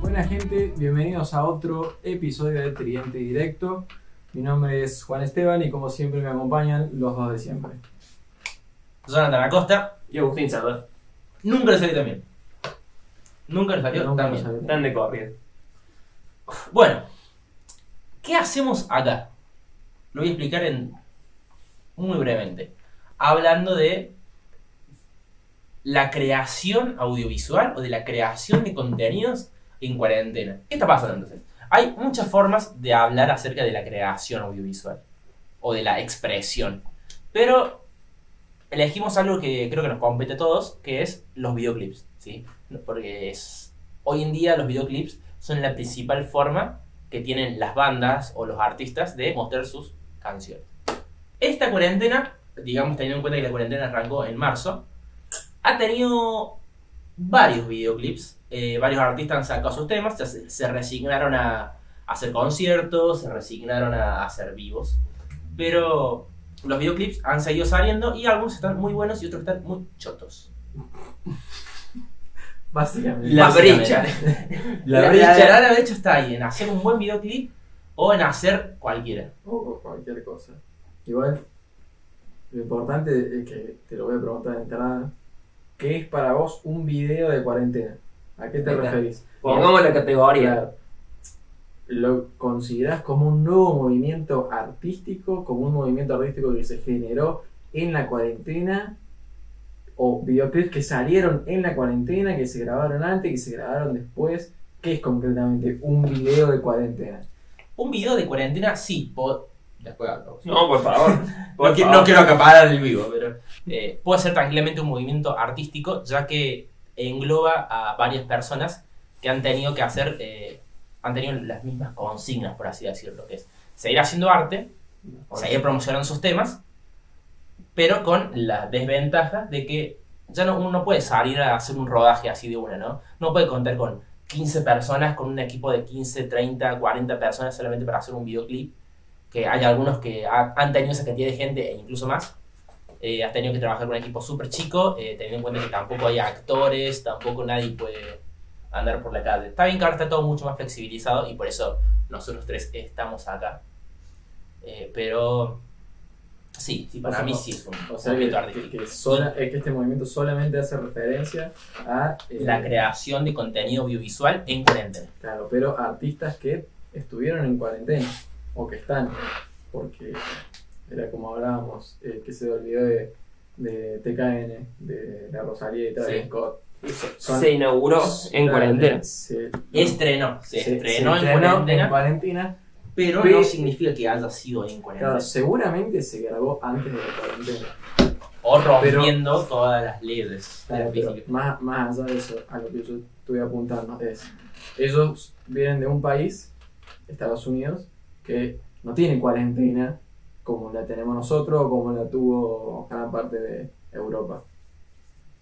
Buena gente, bienvenidos a otro episodio de Tridente Directo. Mi nombre es Juan Esteban y como siempre me acompañan los dos de siempre. Jonathan Acosta y Agustín Salvador. Nunca le salió tan bien. Nunca le salió Nunca tan bien. salió tan de corrido. Bueno, ¿qué hacemos acá? Lo voy a explicar en muy brevemente. Hablando de la creación audiovisual o de la creación de contenidos en cuarentena. ¿Qué está pasando entonces? Hay muchas formas de hablar acerca de la creación audiovisual o de la expresión. Pero elegimos algo que creo que nos compete a todos, que es los videoclips, ¿sí? Porque es hoy en día los videoclips son la principal forma que tienen las bandas o los artistas de mostrar sus canciones. Esta cuarentena, digamos teniendo en cuenta que la cuarentena arrancó en marzo, ha tenido varios videoclips. eh, varios artistas han sacado sus temas, se, se resignaron a, a hacer conciertos, se resignaron a hacer vivos. Pero los videoclips han seguido saliendo y algunos están muy buenos y otros están muy chotos. Básicamente. La brecha. La, La brecha, brecha. la brecha está ahí, en hacer un buen videoclip o en hacer cualquiera. O cualquier cosa. Igual, lo importante es que te lo voy a preguntar de entrada. ¿Qué es para vos un video de cuarentena? ¿A qué te referís? Pongamos la categoría. ¿Lo considerás como un nuevo movimiento artístico, como un movimiento artístico que se generó en la cuarentena? ¿O videoclips que salieron en la cuarentena, que se grabaron antes, que se grabaron después? ¿Qué es concretamente un video de cuarentena? Un video de cuarentena, sí. po- Después. No, por favor. Por No, qui- favor. no quiero acaparar el vivo, pero eh, puede ser tranquilamente un movimiento artístico, ya que engloba a varias personas que han tenido que hacer, eh, han tenido las mismas consignas, por así decirlo, que es seguir haciendo arte, seguir promocionando sus temas, pero con la desventaja de que ya no, uno no puede salir a hacer un rodaje así de una, ¿no? No puede contar con 15 personas, con un equipo de 15, 30, 40 personas solamente para hacer un videoclip, que hay algunos que ha- han tenido esa cantidad de gente e incluso más. Eh, has tenido que trabajar con un equipo súper chico, eh, teniendo en cuenta que tampoco hay actores, tampoco nadie puede andar por la calle. Está bien que ahora está todo mucho más flexibilizado y por eso nosotros tres estamos acá. Eh, pero sí, sí, para O sea, mí no- sí es un O sea, movimiento que, artístico. que- que sola- es que este movimiento solamente hace referencia a... eh, La creación de contenido audiovisual en cuarentena. Claro, pero artistas que estuvieron en cuarentena o que están, porque era como hablábamos, eh, que se olvidó de, de TKN, de la Rosalía y Travis Sí. Scott. Son- Se inauguró en cuarentena. Se, Estrenó, se, se- estrenó, se en estrenó cuarentena, en cuarentena. pero Pe- no significa que haya sido en cuarentena. Claro, seguramente se grabó antes de la cuarentena. O rompiendo todas las leyes de Claro, la pero física. más, más allá de eso, a lo que yo estoy apuntando es, ellos vienen de un país, Estados Unidos, que no tiene cuarentena como la tenemos nosotros o como la tuvo gran parte de Europa.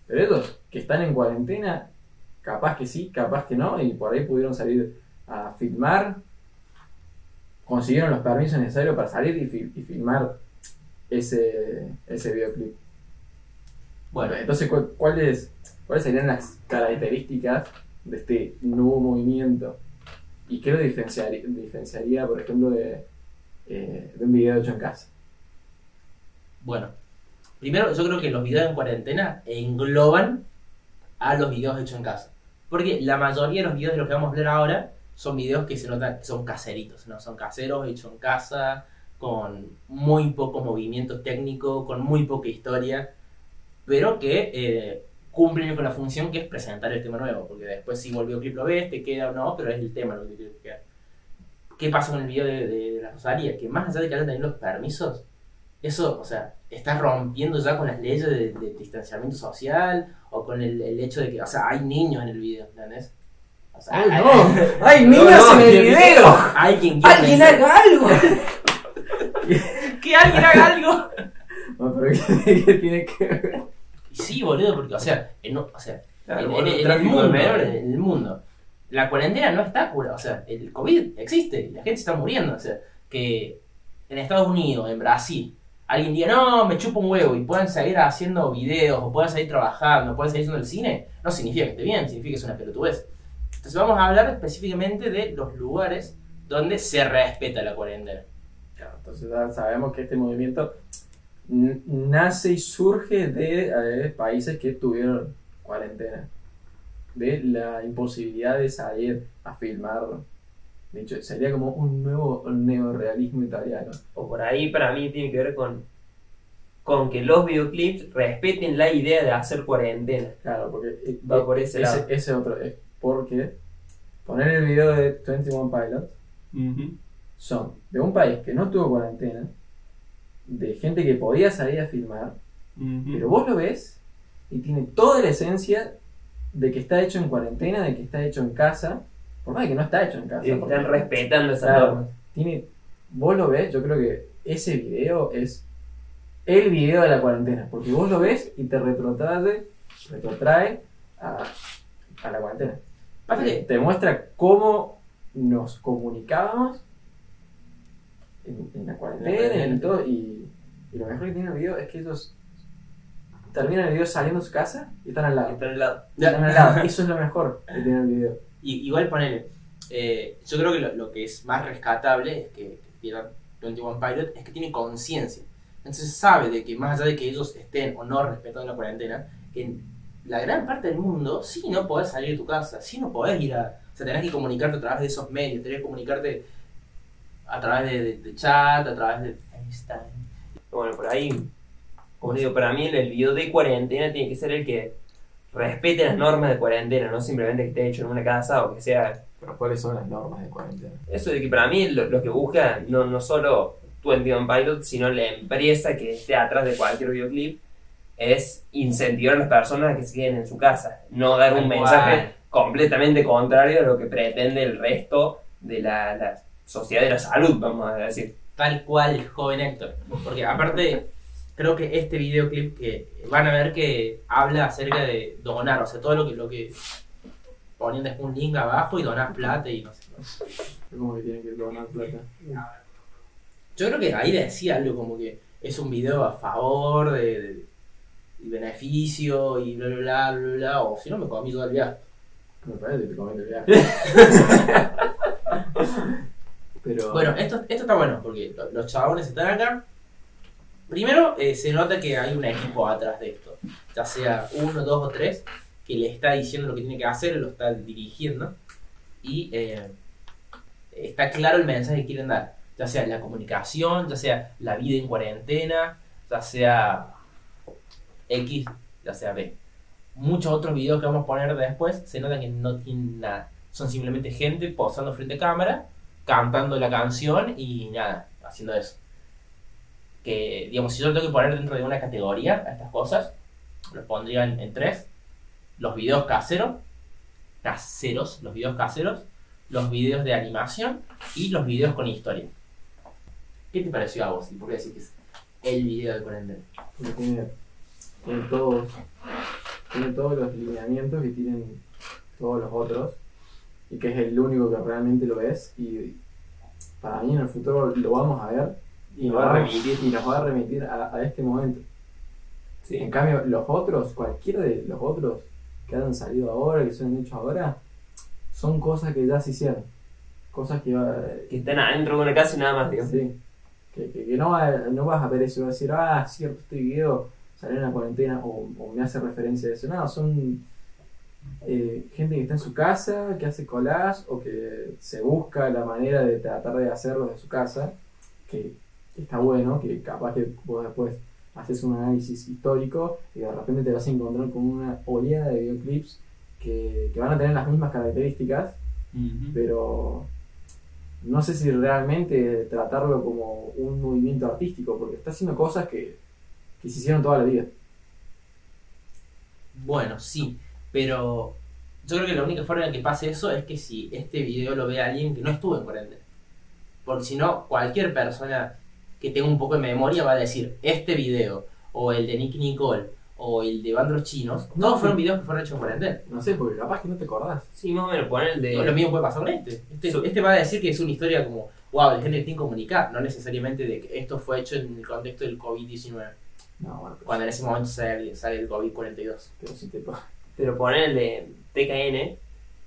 Pero ellos que están en cuarentena, capaz que sí, capaz que no, y por ahí pudieron salir a filmar, consiguieron los permisos necesarios para salir y, fi- y filmar ese, ese videoclip. Bueno, Entonces, ¿cu- ¿cuáles, ¿cuáles serían las características de este nuevo movimiento? ¿Y qué lo diferenciaría, por ejemplo, de, eh, de un video hecho en casa? bueno. Primero, yo creo que los videos en cuarentena engloban a los videos hechos en casa. Porque la mayoría de los videos de los que vamos a hablar ahora son videos que se notan son caseritos, ¿no? Son caseros, hechos en casa, con muy poco movimiento técnico, con muy poca historia, pero que eh, cumplen con la función que es presentar el tema nuevo, porque después si volvió clip lo ves, te queda o no, pero es el tema lo que te queda. ¿Qué pasa con el video de, de- de la Rosalía? Que más allá de que hayan tenido los permisos, eso, o sea, está rompiendo ya con las leyes de, de distanciamiento social o con el, el hecho de que, o sea, hay niños en el video, ¿entendés? O sea, hay, ¡Hay niños en el video! hay quien ¡Alguien haga algo! ¡Que alguien haga algo! No, pero ¿qué, qué tiene que ver? Y sí, boludo, porque, o sea, en, o sea, Claro, en, boludo, en- en el mundo, en el mundo, la cuarentena no está cura, o sea, el COVID existe, y la gente está muriendo, o sea, que en Estados Unidos, en Brasil, alguien diga, no, me chupo un huevo y puedan seguir haciendo videos, o puedan seguir trabajando, o puedan seguir haciendo el cine, no significa que esté bien, significa que es una pelotudez. Entonces vamos a hablar específicamente de los lugares donde se respeta la cuarentena. Claro, entonces ya sabemos que este movimiento nace y surge de eh, países que tuvieron cuarentena, de la imposibilidad de salir a filmar. De hecho, sería como un nuevo neorealismo italiano. O por ahí para mí tiene que ver con, con que los videoclips respeten la idea de hacer cuarentena. Claro, porque eh, Va por ese lado. ese, ese otro es porque poner el video de 21 Pilots son de un país que no tuvo cuarentena, de gente que podía salir a filmar, pero vos lo ves y tiene toda la esencia de que está hecho en cuarentena, de que está hecho en casa, por más de que no está hecho en casa. Porque- están respetando esas Claro. normas. tiene, vos lo ves, yo creo que ese video es el video de la cuarentena, porque vos lo ves y te retrotrae, retrotrae a, a la cuarentena. Pasa que Te muestra cómo nos comunicábamos en, en la cuarentena y todo, y, y lo mejor que tiene el video es que ellos terminan el video saliendo de su casa y están al lado. Están al lado. Están al lado. Eso es lo mejor que tiene el video. Y, igual ponele, eh, yo creo que lo, lo que es más rescatable es que, que tiene 21 Pilot es que tiene conciencia. Entonces sabe de que más allá de que ellos estén o no respetando la cuarentena, en la gran parte del mundo sí no podés salir de tu casa, sí no podés ir a... O sea, tenés que comunicarte a través de esos medios, tenés que comunicarte a través de, de- de chat, a través de FaceTime. Bueno, por ahí, como digo, para mí el video de cuarentena tiene que ser el que respete las normas de cuarentena, no simplemente que esté hecho en una casa o que sea... Pero ¿cuáles son las normas de cuarentena? Eso de que para mí lo, lo que busca no, no solo 21 Pilot, sino la empresa que esté atrás de cualquier videoclip, es incentivar a las personas a que se queden en su casa, no dar un mensaje completamente contrario a lo que pretende el resto de la, la sociedad de la salud, vamos a decir. Tal cual, joven Héctor. Porque aparte, creo que este videoclip que van a ver que habla acerca de donar, o sea, todo lo que, lo que ponen después un link abajo y donar plata y no sé. ¿Cómo que tienen que donar plata? Yo creo que ahí decía algo como que es un video a favor de, de- y beneficio y bla bla bla bla bla, o si no me comí todo el viaje. Me parece que te comete el viaje. Bueno, esto, esto está bueno porque lo- los chabones están acá. Primero, eh, se nota que hay un equipo atrás de esto, ya sea uno, dos o tres, que le está diciendo lo que tiene que hacer, lo está dirigiendo y eh, está claro el mensaje que quieren dar, ya sea la comunicación, ya sea la vida en cuarentena, ya sea X, ya sea B. Muchos otros videos que vamos a poner después se nota que no tienen nada, son simplemente gente posando frente a cámara cantando la canción y nada, haciendo eso. Que, digamos, si yo lo tengo que poner dentro de una categoría a estas cosas, los pondría en, tres. Los videos caseros, caseros, los videos caseros, los videos de animación y los videos con historia. ¿Qué te pareció a vos? ¿Y por qué decís que es el video de cuarentena? tiene, tiene todos, tiene todos los lineamientos que tienen todos los otros y que es el único que realmente lo es y para mí en el futuro lo vamos a ver y, Nos va a va remitir. y nos va a remitir a, a este momento. Sí. En cambio, los otros, cualquiera de los otros que han salido ahora, que se han hecho ahora, son cosas que ya se hicieron. Cosas que, eh, Que están adentro de una casa y nada más, digo. Sí. Que, que, que no, va- no vas a ver eso y vas a decir, ah, cierto, este video salió en la cuarentena o, o me hace referencia a eso. No, son eh, gente que está en su casa, que hace collage o que se busca la manera de tratar de hacerlo de su casa, que está bueno, que capaz que vos después haces un análisis histórico y de repente te vas a encontrar con una oleada de videoclips que, que van a tener las mismas características pero no sé si realmente tratarlo como un movimiento artístico, porque está haciendo cosas que, que se hicieron toda la vida. Bueno, sí, pero yo creo que la única forma en que pase eso es que si este video lo ve alguien que no estuvo en cuarentena. Porque si no, cualquier persona que tenga un poco de memoria va a decir, este video, o el de Nicky Nicole, o el de Bandos Chinos, No, todos fueron videos que fueron hechos en cuarentena. No sé, porque capaz que no te acordás. Sí, más o menos, poner el de. No, lo mismo puede pasar con este. Este, So- este va a decir que es una historia como wow, la gente que tiene que comunicar, no necesariamente de que esto fue hecho en el contexto del COVID-19, No, bueno, pero, cuando en ese momento sale, sale el COVID-42. pero si te Pero ponerle TKN,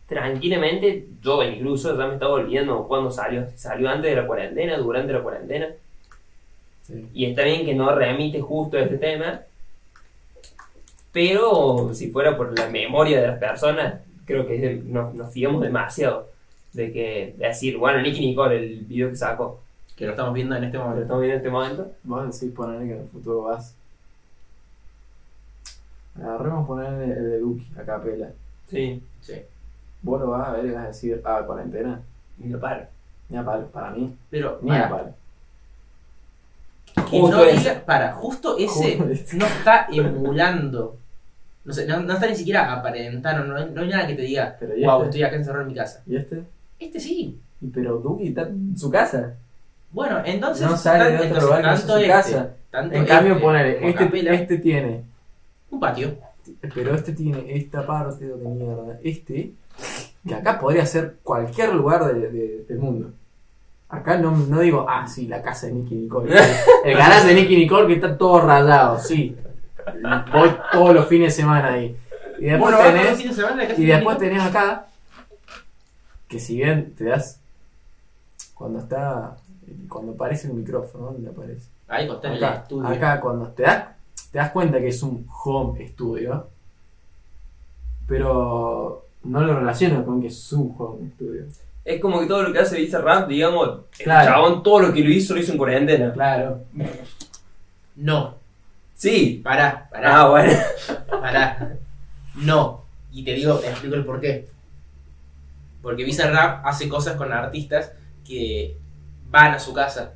tranquilamente, yo incluso ya me estaba olvidando cuándo salió. Salió antes de la cuarentena, durante la cuarentena. sí. Y está bien que no remite justo a este tema. Pero si fuera por la memoria de las personas, creo que de- nos, nos fiamos demasiado. De que de decir, bueno, Nicky Nicole, el video que sacó, Que lo estamos viendo en este lo momento. estamos viendo en este momento. Vos decís ponerle que en el futuro vas. Agarremos ponerle el de Duki a capela. Sí, Sí. Vos lo vas a ver y vas a decir, ah, cuarentena. y lo paro. Ni a palo, para mí. Pero, Ni a para, palo. que Justo no ese. diga- para, justo ese Justo no está emulando. No, sé, no, no está ni siquiera aparentando, no, hay- no hay nada que te diga, Pero ¿y wow, este? estoy acá encerrado en mi casa. ¿Y este? Este sí. Pero Duki está en su casa. Bueno, entonces. No sale de otro entonces, lugar que su este, casa. tanto En cambio, este ponele, como este, Capela, este tiene. Un patio. Pero este tiene esta parte de mierda. Este, que acá podría ser cualquier lugar de- de- del mundo. Acá no, no digo, ah, sí, la casa de Nicky Nicole. El garage de Nicky Nicole que está todo rayado, sí. Voy todos los fines de semana ahí. Y después Bueno, tenés. de semana, Y de después tenés acá, que si bien te das, cuando está, cuando aparece el micrófono, ¿dónde aparece? Ahí está en el estudio. acá cuando te das, te das cuenta que es un home studio, pero no lo relaciono con que es su home studio. Es como que todo lo que hace Visa Rap, digamos, el Claro. chabón todo lo que lo hizo, lo hizo en cuarentena. Claro. No, Sí. pará, pará, Ah, bueno. pará. No. Y te digo, te explico el por qué. Porque Bizarrap hace cosas con artistas que van a su casa.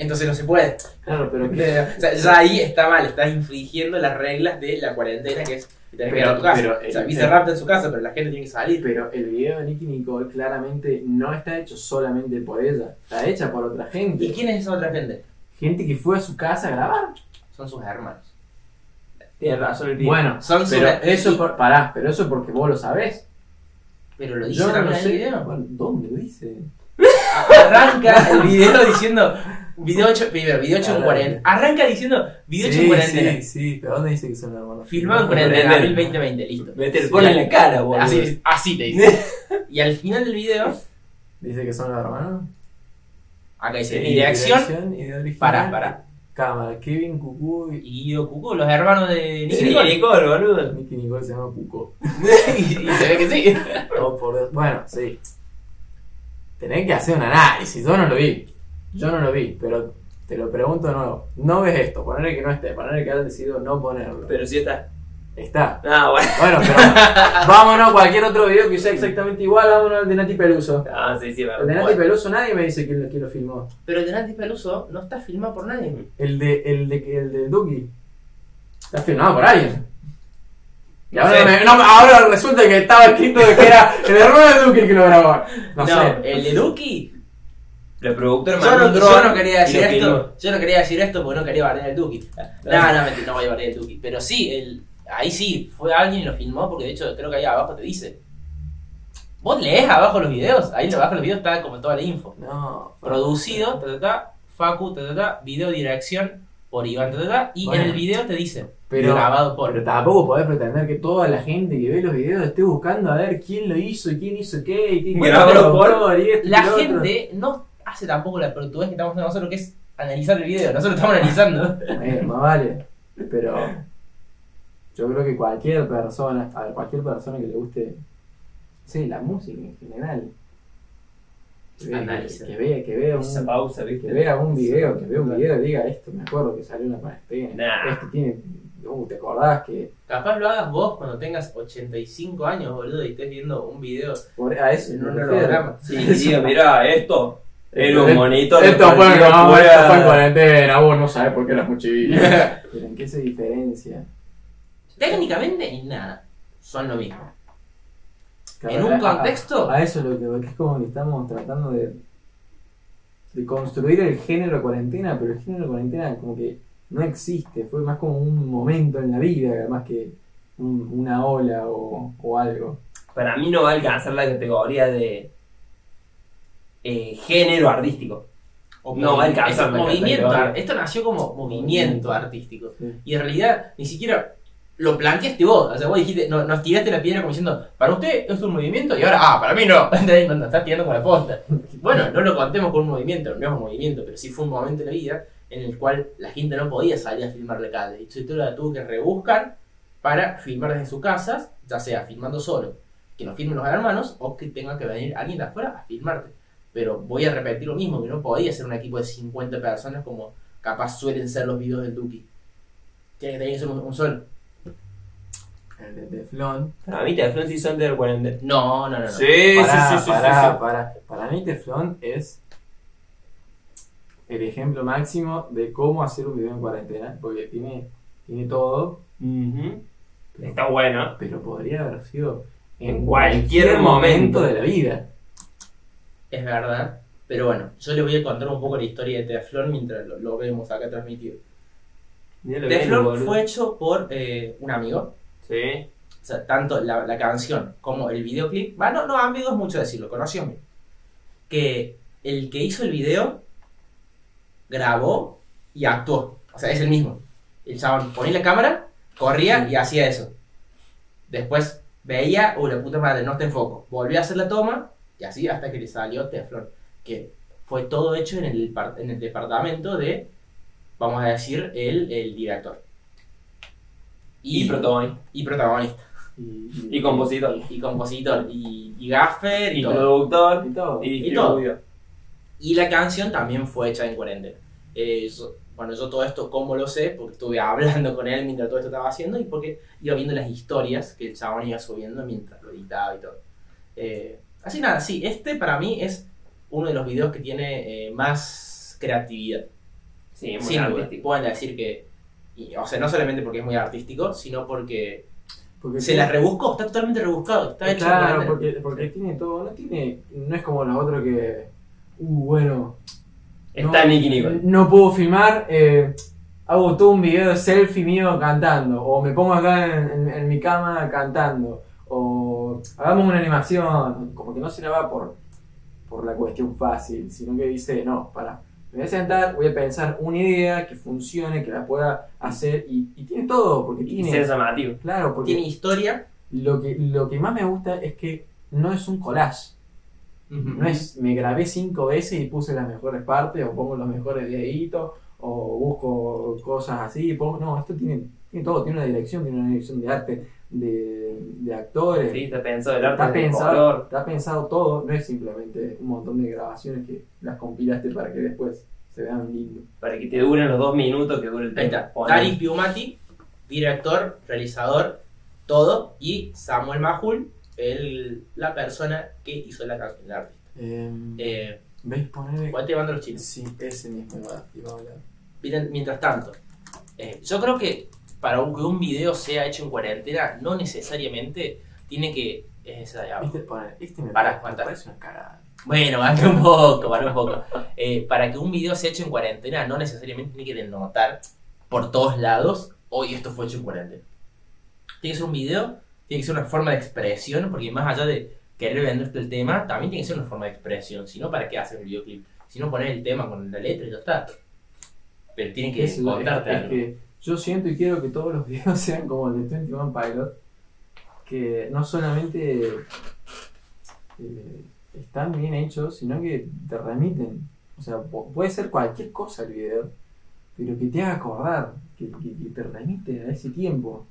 Entonces no se puede. Claro, pero O que... sea, ya ahí está mal, estás infringiendo las reglas de la cuarentena que es que tenés que ir a tu Pero- casa. pero, o sea, está en su casa, pero la gente tiene que salir. Pero el video de Nicky Nicole claramente no está hecho solamente por ella, está hecha por otra ¿Y gente. quién es esa otra gente? Gente que fue a su casa a grabar. Son sus hermanos. Tienes razón el. Bueno, Son sus pero her- eso y- por, pará, pero eso porque vos lo sabés. Pero lo dice Yo no el sé. video. Bueno, ¿Dónde lo dice? Arranca el video diciendo video 8, primero, video 8 en cuarentena. Arranca diciendo video 8 en cuarentena. sí, sí, pero ¿dónde dice que son hermanos? Filmado en Cuarentena. cuarentena, abril 2020, listo. Me te Sí. lo pone en la cara, boludo. Así, así te dice. y al final del video, Dice que son los hermanos. acá dice Sí, y de original. para, para. Cámara, Kevin, Cucú y Guido Cucú, los hermanos de Nicky Sí, Nicole. Nicole, boludo. Nicky Nicole se llama Cuco. y, y se ve que sí. Oh, por Dios. Bueno, sí. Tenés que hacer un análisis. Yo no lo vi. Yo no lo vi, pero te lo pregunto de nuevo. No ves esto, ponerle que no esté, ponerle que hayas decidido no ponerlo. Pero sí está. Está. Ah, bueno. Bueno, pero vámonos a cualquier otro video que sea exactamente igual, vámonos al de Nati Peluso. Ah, sí, sí, El de verdad. Nati Peluso nadie me dice quién, lo- quién lo filmó. Pero el de Nati Peluso no está filmado por nadie. El de el de el de Duki. Está filmado por alguien. Y ahora, me- no, ahora resulta que estaba escrito de que era el hermano de Duki que lo grabó. No, No, sé. el de Duki. El productor Yo no, yo no quería decir esto. Yo no quería decir esto porque no quería bardear el Duki. No, no, mentira, no voy a bardear el Duki. Pero sí, el, ahí sí, fue alguien y lo filmó porque de hecho creo que ahí abajo te dice. Vos lees abajo los videos, ahí abajo los videos está como toda la info. No. Producido, ta, ta, ta, Facu, ta, ta, ta, video dirección por Iván, ta, ta, ta, y Bueno. en el video te dice Pero, grabado por. pero tampoco podés pretender que toda la gente que ve los videos esté buscando a ver quién lo hizo y quién hizo qué y quién Bueno, lo por- y esto y la gente no hace tampoco la portugués que estamos haciendo nosotros, que es analizar el video. Nosotros estamos analizando. Eh, más vale. Pero yo creo que cualquier persona, a cualquier persona que le guste, sí, la música en general, que que vea, que vea Esa un, pausa, ¿viste? que vea un video, que vea un video y diga esto, me acuerdo que salió una cuarentena, Nah. este tiene, uh, ¿te acordás que Capaz lo hagas vos cuando tengas 85 años, boludo, y estés viendo un video por, a eso en un holograma. Sí, diga, mirá, esto era un Esto- monitor. Esto fue, no, fuera- esto fue en cuarentena, vos no sabés por qué eras muy chiquito. Pero ¿en qué se diferencia? Técnicamente, en nada. Son lo mismo. Claro, En un a- contexto- A, eso lo que voy, que es como que estamos tratando de, de construir el género cuarentena, pero el género cuarentena como que no existe, fue más como un momento en la vida, más que un- una ola o, o algo. Para mí no va a alcanzar la categoría de eh, género artístico. O No, es que movimiento. Esto nació como movimiento artístico. Sí. Y en realidad ni siquiera lo planteaste vos. O sea, vos dijiste, no, nos tiraste la piedra como diciendo, para usted es un movimiento y ahora, ah, para mí no. Nos estás tirando con la posta. Bueno, no lo contemos con un movimiento, no es un movimiento, pero sí fue un momento en la vida en el cual la gente no podía salir a filmar la calle. Y entonces la tuvo que rebuscar para filmar desde sus casas, ya sea filmando solo, que nos filmen los hermanos, o que tenga que venir alguien de afuera a filmarte. Pero voy a repetir lo mismo, que no podía ser un equipo de 50 personas como capaz suelen ser los videos del Duki. Tiene que tener que ser un, un solo. El de Teflón. Para mí, Teflon sí son del 40. No, no, no. no. Sí, Pará, sí, sí, sí, pará, sí, sí. pará. Para mí Teflón es el ejemplo máximo de cómo hacer un video en cuarentena, porque tiene, tiene todo. Está bueno. pero podría haber sido En cualquier momento. de la vida. Es verdad. Pero bueno, yo les voy a contar un poco la historia de Teflon mientras lo, lo vemos acá transmitido. Boludo. fue hecho por eh, un amigo. Sí. O sea, tanto la, la canción como el videoclip. Bueno, no, amigo es mucho decirlo, conoció a mí. Que el que hizo el video grabó y actuó. O sea, es el mismo. El chabón ponía la cámara, corría y hacía eso. Después veía, uy, la puta madre, no está en foco. Volvió a hacer la toma y así hasta que le salió Teflon. Que fue todo hecho en el, en el departamento de, vamos a decir, el, el director. Y protagonista. y protagonista. Y, Y compositor. Y, y compositor. Y, y gaffer y, Y todo. productor. y todo. Y Y todo. Y la canción también fue hecha en cuarentena. Eh, yo- bueno, yo todo esto, ¿cómo lo sé? Porque estuve hablando con él mientras todo esto estaba haciendo y porque iba viendo las historias que el chabón iba subiendo mientras lo editaba y todo. Eh, así nada, sí, este para mí es uno de los videos que tiene eh, más creatividad. Sí, muy Sin artístico. Pueden decir que, y, o sea, no solamente porque es muy artístico, sino porque Porque se tiene- la rebuscó, está totalmente rebuscado, está hecho en Claro, porque, porque tiene todo, no tiene, no es como los otros que, uh, bueno, Está no, Nicky Nicole. No puedo filmar, eh, hago todo un video de selfie mío cantando, o me pongo acá en, en- en mi cama cantando, o hagamos una animación, como que no se la va por, por la cuestión fácil, sino que dice, no, para, me voy a sentar, voy a pensar una idea que funcione, que la pueda hacer, y, y tiene todo, porque Y tiene, ser llamativo. claro, porque Tiene historia. lo que, lo que más me gusta es que no es un collage. No es, me grabé cinco veces y puse las mejores partes, o pongo los mejores videitos, o busco cosas así. y pongo- no, esto tiene, tiene todo, tiene una dirección, tiene una dirección de arte, de, de actores. Sí, está pensado el arte está, pensado, color. está pensado todo, no es simplemente un montón de grabaciones que las compilaste para que después se vean lindos. Para que te duren los dos minutos que dure el Ahí tema. está. Ponle. Dari Piumati, director, realizador, todo. Y Samuel Mahul, el, la persona que hizo la canción, el artista. Eh, ¿Veis poner? ¿Cuál te mando los chinos? Sí, ese mismo iba, iba a hablar. Miren, Mientras tanto, eh, yo creo que para un- que un video sea hecho en cuarentena, no necesariamente tiene que. Es esa de abajo. ¿Viste? Poner, este me, Para, parece- me aguanta. parece una cagada. Bueno, para un poco, para un poco. Eh, para que un video sea hecho en cuarentena, no necesariamente tiene que denotar por todos lados, hoy esto fue hecho en cuarentena. Tiene que ser un video, tiene que ser una forma de expresión, porque más allá de querer venderte el tema, también tiene que ser una forma de expresión. Si no, ¿para qué hacer el videoclip? Si no, poner el tema con la letra y ya está. Pero tiene que Es, es- contarte es algo. que yo siento y quiero que todos los videos sean como el de 21 Pilot, que no solamente eh, están bien hechos, sino que te remiten. O sea, pu- puede ser cualquier cosa el video, pero que te haga acordar, que, que- que te remite a ese tiempo,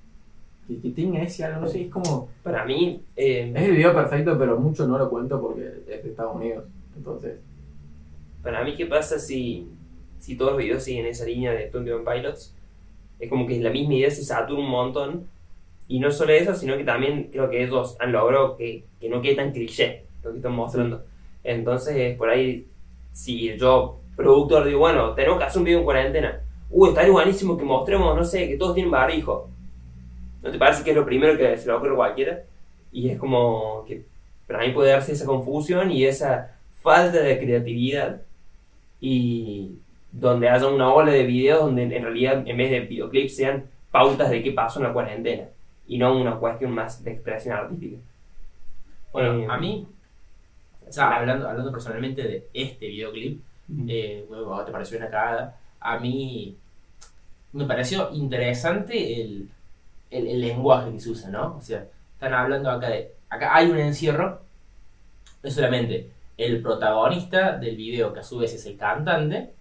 que, que tenga ese algo, no sé, es como... Para mí, eh, Es el video perfecto, pero mucho no lo cuento porque es de Estados Unidos. Entonces, para mí, ¿qué pasa si, si todos los videos siguen esa línea de 21 Pilots? Es como que la misma idea se satura un montón. Y no solo eso, sino que también creo que ellos han logrado que, que no quede tan cliché lo que están mostrando. Entonces, por ahí, si yo, productor, digo, bueno, tenemos que hacer un video en cuarentena. Uy, estaría buenísimo que mostremos, no sé, que todos tienen barbijo. ¿No te parece que es lo primero que se le ocurre a cualquiera? Y es como que para mí puede darse esa confusión y esa falta de creatividad y donde haya una ola de videos donde en realidad en vez de videoclips sean pautas de qué pasó en la cuarentena y no una cuestión más de expresión artística. Bueno, Eh, a mí, O sea, hablando, hablando personalmente de este videoclip, eh, bueno, te pareció una cagada. A mí me pareció interesante el, el, el lenguaje que se usa, ¿no? O sea, están hablando acá de. Acá hay un encierro, no solamente el protagonista del video, que a su vez es el cantante,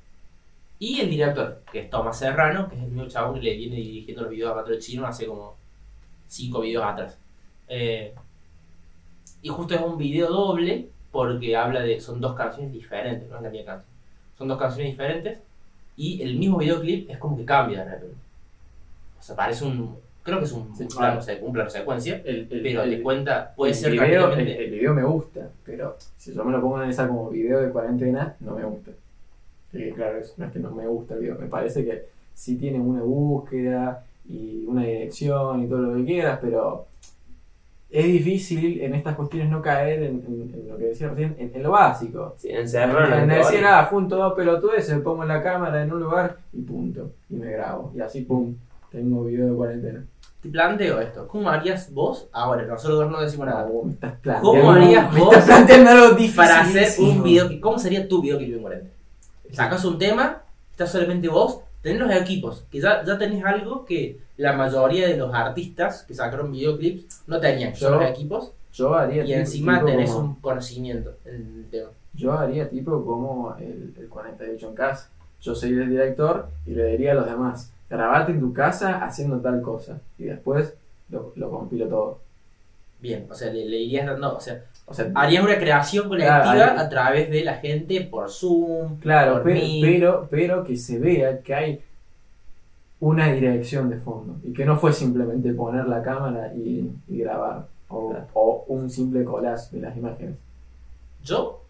y el director, que es Tomás Serrano, que es el mismo chabón que le viene dirigiendo los videos a Patrón Chino hace como cinco videos atrás. Eh, y justo es un video doble porque habla de. Son dos canciones diferentes, no es la misma canción. Son dos canciones diferentes y el mismo videoclip es como que cambia de repente. O sea, parece un. Creo que es un, Sí, un plano, claro. sec- un plano secuencia, El, el- pero el- te cuenta. Puede el ser video, el, video me gusta, pero si yo me lo pongo a analizar como video de cuarentena, no me gusta. Sí, claro, no es que no me gusta el video, me parece que sí tiene una búsqueda y una dirección y todo lo que quieras, pero es difícil en estas cuestiones no caer en, en- en lo que decía recién, en, en lo básico. Sí, encerraron En decir, ah, junto dos pelotudes, pongo la cámara en un lugar y punto, y me grabo. Y así, pum, tengo video de cuarentena. Te planteo esto. ¿Cómo harías vos? Ahora, nosotros no decimos nada. No, me estás planteando, ¿Cómo harías me vos estás planteando algo difícil. Para hacer un video. ¿Cómo sería tu video que en cuarentena? Sacas un tema, estás solamente vos, tenés los equipos, que ya, ya tenés algo que la mayoría de los artistas que sacaron videoclips no tenían, que son Yo- los equipos, Yo haría y encima tenés como- un conocimiento en el tema. Yo haría tipo como el, el 48 en casa. Yo soy el director y le diría a los demás, grabate en tu casa haciendo tal cosa. Y después lo, lo compilo todo. Bien, o sea, le, le irías dando, o sea, O sea, harías una creación colectiva Claro, a través de la gente por Zoom, claro, por pero, mí. pero, pero que se vea que hay una dirección de fondo. Y que no fue simplemente poner la cámara y, y grabar. O, Claro. o un simple collage de las imágenes. Yo,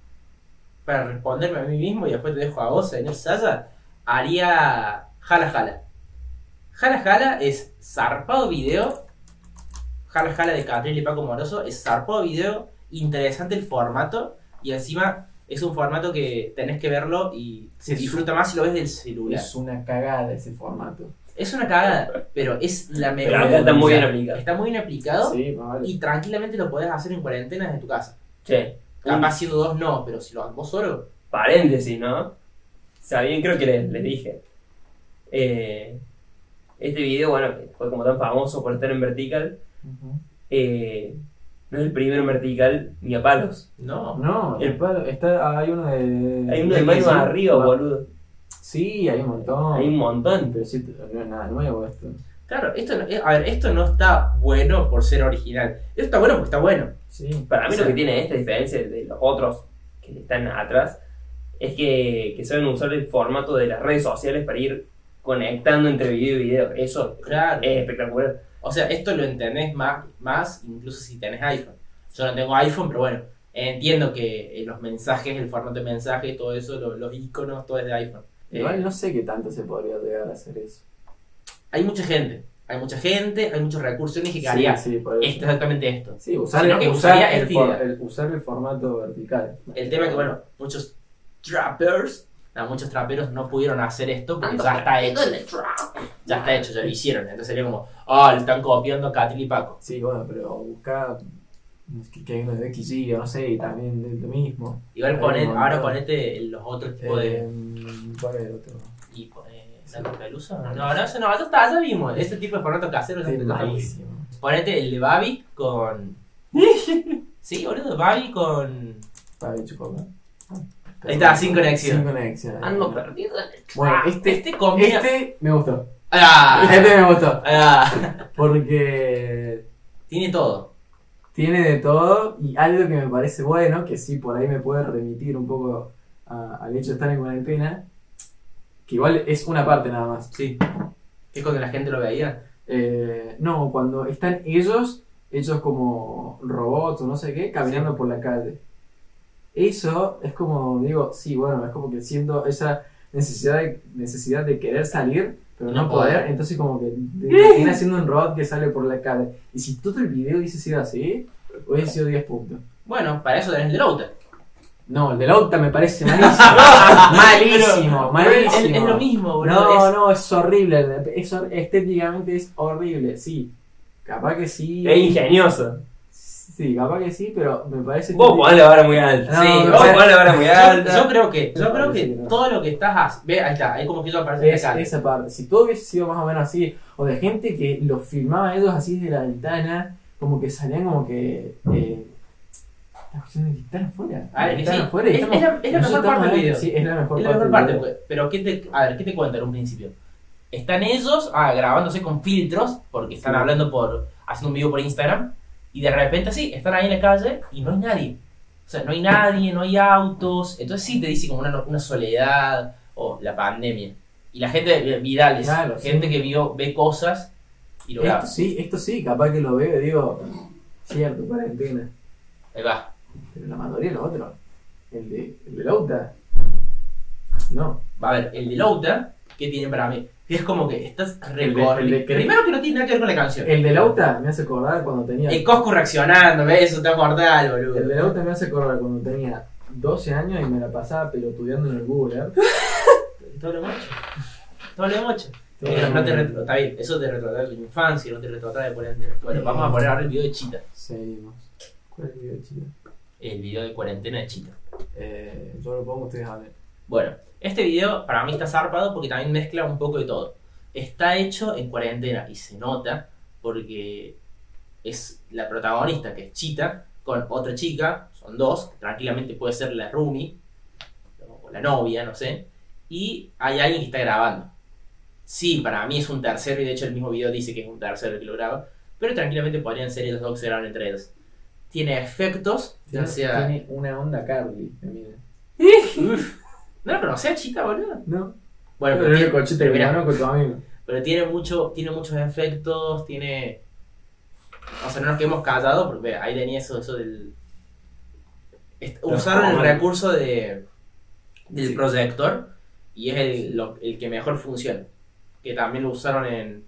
para responderme a mí mismo y después te dejo a vos, señor Saya, haría Jala Jala. Jala Jala es zarpado video. Jala Jala de Catril y Paco Moroso es zarpado video, interesante el formato y encima es un formato que tenés que verlo y se disfruta más si lo ves del celular. Es una cagada ese formato. Es una cagada, pero es la mejor. Pero acá está muy bien aplicado. Está muy bien aplicado Sí, vale. y tranquilamente lo podés hacer en cuarentena desde tu casa. Che, Capaz siendo dos no, pero si lo vos solo, paréntesis, ¿no? Sabían, creo que les, les dije. Eh, este video, bueno, que fue como tan famoso por estar en vertical, eh, no es el primero en vertical ni a palos. no. No, El- palo- está, hay uno de. Hay uno de más arriba, boludo. Sí, hay un montón. Hay un montón. Pero sí, no es nada nuevo esto. Claro, esto no, eh, a ver, esto no está bueno por ser original. Esto está bueno porque está bueno. Sí. Para mí Sí. lo que tiene esta diferencia de los otros que están atrás es que, que saben usar el formato de las redes sociales para ir conectando entre video y video. Eso Claro. es espectacular. O sea, esto lo entendés más, más incluso si tenés iPhone. Yo no tengo iPhone, pero bueno, entiendo que eh, los mensajes, el formato de mensajes, todo eso, lo- los iconos, todo es de iPhone. Eh, Igual no sé qué tanto se podría llegar a hacer eso. hay mucha gente, hay mucha gente, hay muchos recursos. Yo que haría Sí, sí, exactamente esto. Sí, usar, que el idea. el- usar el formato vertical. El tema es que, bueno, muchos trappers, no, muchos traperos no pudieron hacer esto porque ya está hecho. Ya está hecho, ya lo hicieron. Entonces sería como, ah, le están copiando a Catil y Paco. Sí, bueno, pero buscar que, hay uno de XG no sé, y también de lo mismo. Igual un ahora ponete los otros tipos de. Eh, ¿Cuál es el otro? Y pone. ¿Santo Pelusa? No, no, eso no, eso está, ya vimos. Ese tipo de formato casero Es malísimo. Ponete el de Babi con. Sí, boludo, Babi con. Para Chupoca. Ahí está, sin conexión. Sin conexión. Ando perdido Bueno, este, Este combina. este me gustó. ¡Ah! Este me gustó. ¡Ah! Porque Tiene todo. tiene de todo y algo que me parece bueno, que sí por ahí me puede remitir un poco a- al hecho de estar en cuarentena, que igual es una parte nada más. Sí. Es cuando la gente lo veía. Eh, no, cuando están ellos, hechos como robots o no sé qué, caminando por la calle. Eso es como, digo, sí, bueno, es como que siento esa necesidad de, necesidad de querer salir, pero no, No poder, poder. entonces como que te imaginas haciendo un robot que sale por la calle. Y si todo el video hubiese sido así, hubiese sido 10 puntos. Bueno, para eso tenés el de Router. No, el de Lauta me parece malísimo. malísimo, malísimo. Es, es lo mismo, boludo. No, es- no, es horrible. Es estéticamente es horrible, sí. Capaz que sí. Es ingenioso. Sí, capaz que sí, pero me parece que. Vos ponés la vara muy alta. No, sí, vos ponés la vara muy alta. yo creo que, yo creo que todo lo que estás haciendo. Ve, ahí está, ahí como que yo aparece Es, esa parte. Si todo hubiese sido más o menos así, o de gente que los filmaba ellos así de la ventana, como que salían como que. Eh, la cuestión de que están afuera. A ver, que están sí. afuera y Es- estamos- es la- es mejor parte del video. Sí, es la mejor Es la parte. mejor del parte, video. pues, pero ¿qué te, a ver, ¿qué te cuenta en un principio? Están ellos ah, grabándose con filtros, porque están Sí. hablando por, haciendo un video por Instagram, y de repente sí, están ahí en la calle y no hay nadie. O sea, no hay nadie, no hay autos, entonces sí te dice como una, una soledad o la pandemia. Y la gente virales, Claro, sí. gente que vio, ve cosas y lo graba. Esto sí, esto sí, capaz que lo veo y digo, cierto, cuarentena. Ahí va. Pero la mayoría de los otros. El de, el de Lauta. No. Va a ver, el de Louta, ¿qué tiene para mí? Que es como que estás de- recorriendo. de- Primero que no tiene nada que ver con la canción. El de Lauta me hace acordar cuando tenía. El Cosco reaccionando, ¿ves? Eso está mortal, boludo. El de Lauta me hace acordar cuando tenía 12 años y me la pasaba pelotudeando en el Google Earth. Todo lo mocho. Todo lo mocho. Pero no te retro- está bien, eso te retrata de tu infancia, no te retrata de cuarentena. Bueno, vamos a poner ahora el video de Chita. Seguimos. ¿Cuál es el video, chico? El video de cuarentena de Chita. Eh, yo lo pongo, ustedes hablen. Bueno, este video para mí está zarpado porque también mezcla un poco de todo. Está hecho en cuarentena y se nota porque es la protagonista que es Chita con otra chica, son dos, tranquilamente puede ser la roomie o la novia, no sé, y hay alguien que está grabando. Sí, para mí es un tercero y de hecho el mismo video dice que es un tercero el que lo graba, pero tranquilamente podrían ser ellos dos que se graban entre ellos. Tiene efectos, ya Tiene, sea... tiene una onda Carly. Uf. ¿No la conocía Chita, boludo? No. Bueno, pero tiene, pero que mirá, con tu amigo. pero tiene mucho, tiene muchos efectos, tiene. O sea, no nos quedemos callados porque ahí tenía eso, eso del. Usaron el recurso de, del Sí. proyector y es el, lo- el que mejor funciona. Que también lo usaron en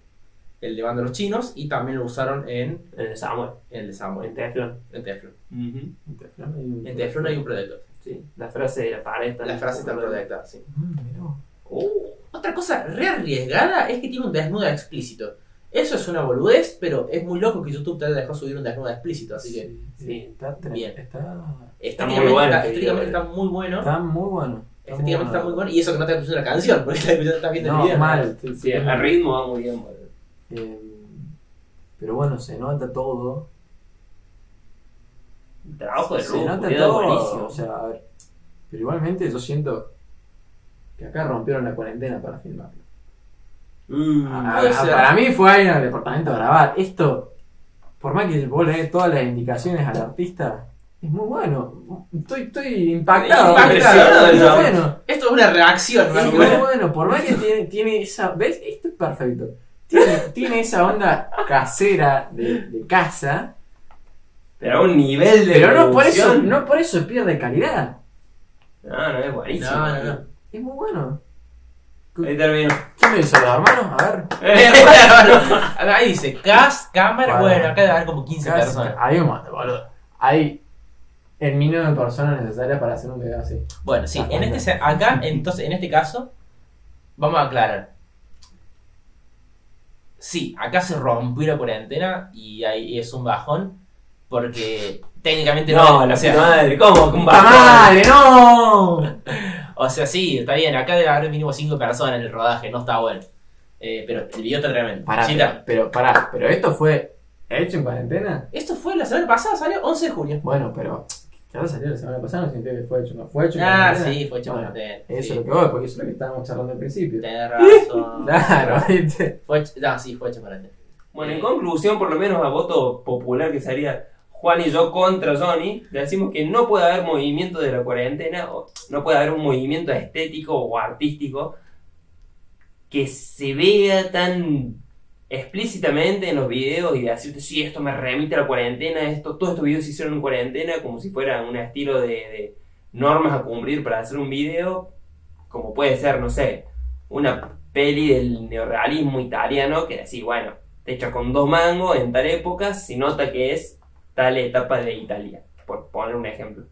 el de Bando de los Chinos y también lo usaron en, En el Samuel. en el de En Samuel, Teflon. en Teflon. En hay un- En Teflon hay un proyector. Sí. La frase de la pared La frase está proyectada, sí. Mm, vos. Uh, otra cosa re arriesgada es que tiene un desnudo explícito. Eso es una boludez, pero es muy loco que YouTube te haya dejado subir un desnudo explícito, así que Sí. Está, Bien. está, estéticamente, muy bueno está, este estéticamente está muy bueno. está muy bueno. estéticamente está muy bueno. Y eso que no te escuchando la canción, porque estás estás viendo el No, video. mal. sí, Sí, el ritmo va muy bien, boludo. Eh, pero bueno, se nota todo. Trabajo de se nota todo. buenísimo. O sea, a ver. Pero igualmente yo siento que acá rompieron la cuarentena para filmarlo. Ser. para mí fue ahí en el departamento a grabar. Esto, por más que vos le des todas las indicaciones al artista, es muy bueno. Estoy, estoy impactado. Bueno. Esto es una reacción, Es muy bueno, por más que tiene, tiene esa. ¿Ves? Esto es perfecto. Tiene, tiene esa onda casera de, de casa, Pero a un nivel de. pero no por, eso, no por eso pierde calidad. No, no, es buenísimo. No, no, no. Es muy bueno. Ahí termino. ¿Quién me dice los hermanos? A ver. Ahí dice, cast, cámara, Bueno. bueno, acá debe haber como 15 Casi- personas. Hay un montón, boludo. Hay el mínimo de personas necesarias para hacer un video así. Bueno, sí, en este, se- acá, entonces, en este caso, vamos a aclarar. Sí, acá se rompió la cuarentena y ahí es un bajón porque técnicamente No, la o sea, madre, ¿cómo? Un ¡Puta bajón. madre, no! O sea, sí, está bien, acá debe haber mínimo 5 personas en el rodaje, no está bueno. Eh, pero el video está tremendo. Pará, pero, pero, pará, pero esto fue hecho en cuarentena. Esto fue la semana pasada, salió 11 de junio. Bueno, pero ahora salió la semana pasada, no significa que fue hecho, no fue hecho en Ah, cuarentena. sí, fue hecho Bueno, cuarentena. Eso sí. es lo que voy, porque eso es lo que estábamos charlando al principio. Tenés razón. Claro, ¿viste? Fue hecho- no, sí, fue hecho cuarentena. Bueno, en conclusión, por lo menos a voto popular que sería Juan y yo contra Johnny, decimos que no puede haber movimiento de la cuarentena, no puede haber un movimiento estético o artístico que se vea tan explícitamente en los videos y decirte, sí, esto me remite a la cuarentena, esto, todos estos videos se hicieron en cuarentena, como si fuera un estilo de, normas a cumplir para hacer un video, como puede ser, no sé, una peli del neorrealismo italiano que decís, bueno, hecha con dos mangos en tal época, se nota que es tal etapa de Italia, por poner un ejemplo.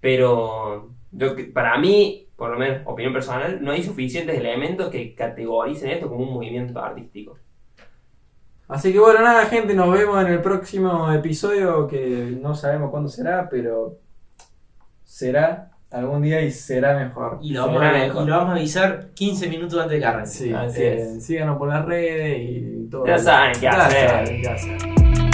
Pero yo, para mí, por lo menos opinión personal, no hay suficientes elementos que categoricen esto como un movimiento artístico. Así que bueno, nada, gente, nos vemos en el próximo episodio que no sabemos cuándo será, pero será algún día y será mejor. Y lo, vamos a, mejor. y lo vamos a avisar 15 minutos antes de que arranque. Sí, Así eh, es. síganos por las redes y todo. Ya saben qué Ya hacer. saben qué hacer.